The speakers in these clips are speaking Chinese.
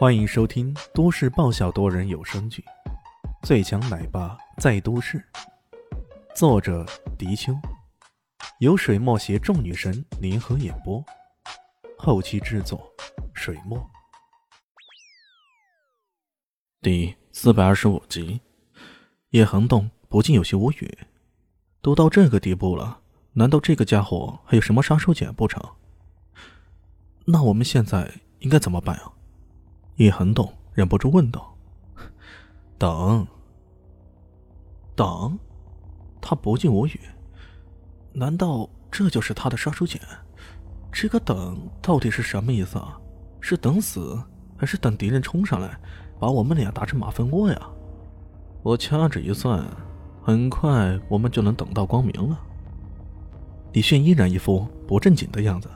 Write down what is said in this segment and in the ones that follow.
欢迎收听都市爆笑多人有声剧《最强奶爸在都市》，作者：迪秋，由水墨携众女神联合演播，后期制作：水墨。第四百二十五集，叶恒栋不禁有些无语，都到这个地步了，难道这个家伙还有什么杀手锏不成？那我们现在应该怎么办啊？叶恒栋忍不住问道：“等，等。”他不禁无语，难道这就是他的杀手锏？这个“等”到底是什么意思啊？是等死，还是等敌人冲上来，把我们俩打成马蜂窝呀？我掐指一算，很快我们就能等到光明了。李迅依然一副不正经的样子。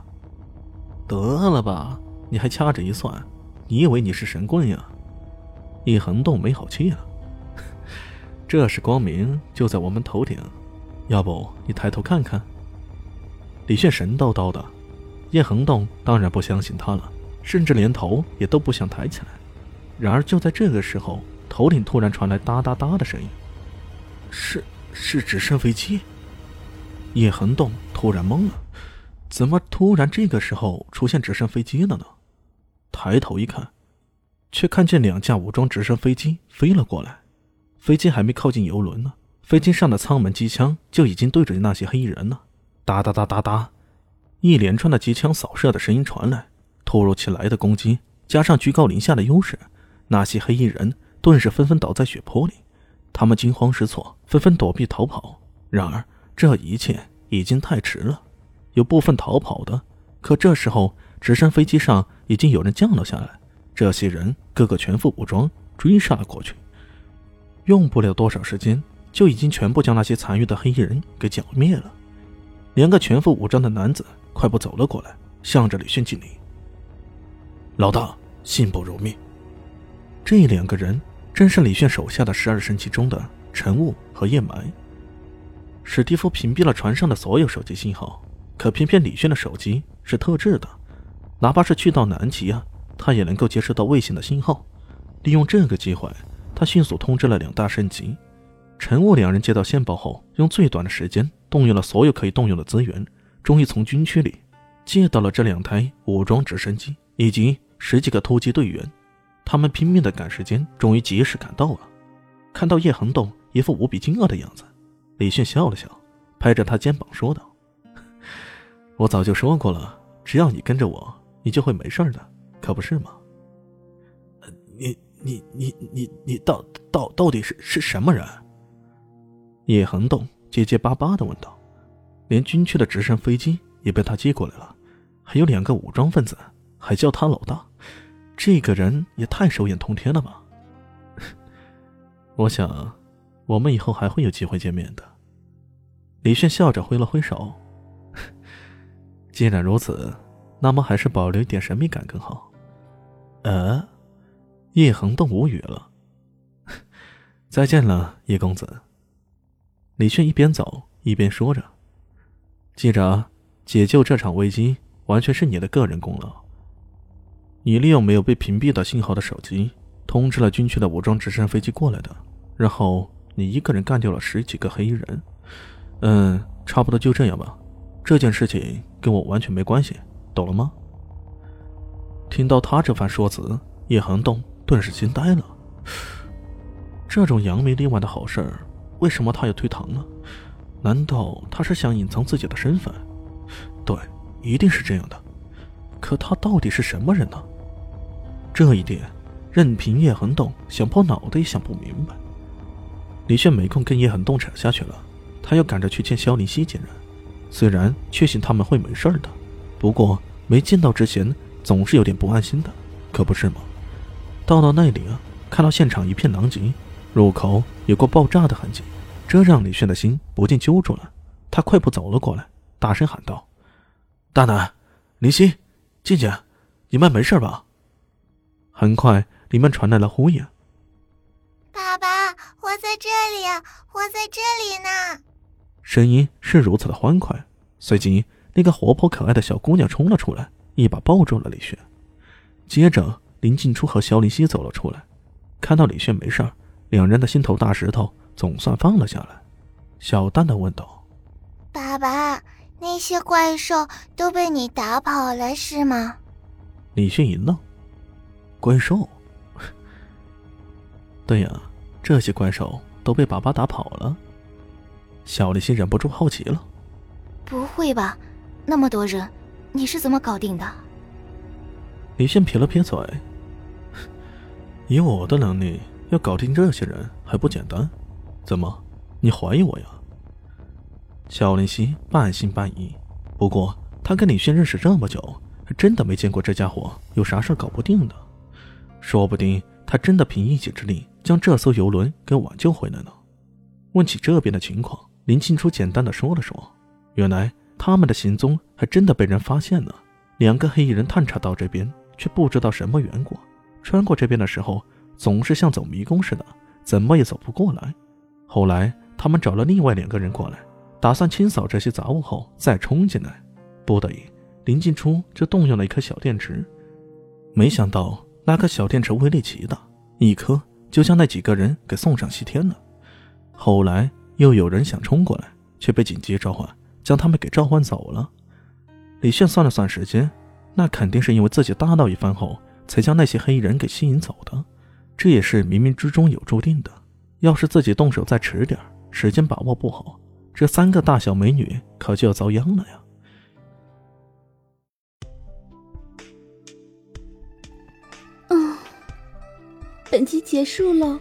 得了吧，你还掐指一算？你以为你是神棍呀？一横动没好气了。这是光明就在我们头顶，要不你抬头看看？李炫神叨叨的，叶恒栋当然不相信他了，甚至连头也都不想抬起来。然而就在这个时候，头顶突然传来哒哒哒的声音，是是直升飞机。叶恒栋突然懵了，怎么突然这个时候出现直升飞机了呢？抬头一看，却看见两架武装直升飞机飞了过来。飞机还没靠近游轮呢，飞机上的舱门机枪就已经对准那些黑衣人了。哒哒哒哒哒，一连串的机枪扫射的声音传来。突如其来的攻击，加上居高临下的优势，那些黑衣人顿时纷纷倒在血泊里。他们惊慌失措，纷纷躲避逃跑。然而这一切已经太迟了。有部分逃跑的，可这时候。直升飞机上已经有人降了下来，这些人个个全副武装，追杀了过去。用不了多少时间，就已经全部将那些残余的黑衣人给剿灭了。两个全副武装的男子快步走了过来，向着李迅敬礼：“老大，信不如命。”这两个人正是李炫手下的十二神器中的陈雾和叶埋。史蒂夫屏蔽了船上的所有手机信号，可偏偏李炫的手机是特制的。哪怕是去到南极啊，他也能够接收到卫星的信号。利用这个机会，他迅速通知了两大圣级。陈雾两人接到线报后，用最短的时间动用了所有可以动用的资源，终于从军区里借到了这两台武装直升机以及十几个突击队员。他们拼命的赶时间，终于及时赶到了。看到叶恒栋一副无比惊愕的样子，李迅笑了笑，拍着他肩膀说道：“ 我早就说过了，只要你跟着我。”你就会没事的，可不是吗？你你你你你到到到底是是什么人？叶恒栋结结巴巴的问道。连军区的直升飞机也被他接过来了，还有两个武装分子，还叫他老大，这个人也太手眼通天了吧！我想，我们以后还会有机会见面的。李炫笑着挥了挥手。既然如此。那么还是保留一点神秘感更好。呃，叶恒栋无语了。再见了，叶公子。李炫一边走一边说着：“记着，解救这场危机完全是你的个人功劳。你利用没有被屏蔽的信号的手机，通知了军区的武装直升飞机过来的，然后你一个人干掉了十几个黑衣人。嗯，差不多就这样吧。这件事情跟我完全没关系。”懂了吗？听到他这番说辞，叶恒栋顿时惊呆了。这种扬名立万的好事儿，为什么他要推搪呢？难道他是想隐藏自己的身份？对，一定是这样的。可他到底是什么人呢？这一点，任凭叶恒栋想破脑袋也想不明白。李炫没空跟叶恒栋扯下去了，他要赶着去见萧林希几人。虽然确信他们会没事的。不过没见到之前，总是有点不安心的，可不是吗？到了那里啊，看到现场一片狼藉，入口有过爆炸的痕迹，这让李炫的心不禁揪住了。他快步走了过来，大声喊道：“大奶，林夕，静静，你们没事吧？”很快，里面传来了呼应：“爸爸，我在这里，我在这里呢。”声音是如此的欢快，随即。那个活泼可爱的小姑娘冲了出来，一把抱住了李炫。接着，林静初和肖林熙走了出来，看到李炫没事儿，两人的心头大石头总算放了下来，小蛋蛋问道：“爸爸，那些怪兽都被你打跑了是吗？”李炫一愣：“怪兽？对呀，这些怪兽都被爸爸打跑了。”小林熙忍不住好奇了：“不会吧？那么多人，你是怎么搞定的？”李轩撇了撇嘴。以我的能力，要搞定这些人还不简单？怎么，你怀疑我呀？小林夕半信半疑。不过他跟李轩认识这么久，还真的没见过这家伙有啥事搞不定的。说不定他真的凭一己之力将这艘游轮给挽救回来呢。问起这边的情况，林庆初简单的说了说。原来他们的行踪还真的被人发现了。两个黑衣人探查到这边，却不知道什么缘故。穿过这边的时候，总是像走迷宫似的，怎么也走不过来。后来他们找了另外两个人过来，打算清扫这些杂物后再冲进来。不得已，林静初就动用了一颗小电池。没想到那颗小电池威力极大，一颗就将那几个人给送上西天了。后来又有人想冲过来，却被紧急召唤，将他们给召唤走了。李炫算了算时间，那肯定是因为自己大闹一番后。才将那些黑衣人给吸引走的，这也是冥冥之中有注定的。要是自己动手再迟点时间把握不好，这三个大小美女可就要遭殃了呀！嗯，本集结束喽，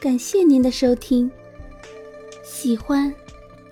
感谢您的收听。喜欢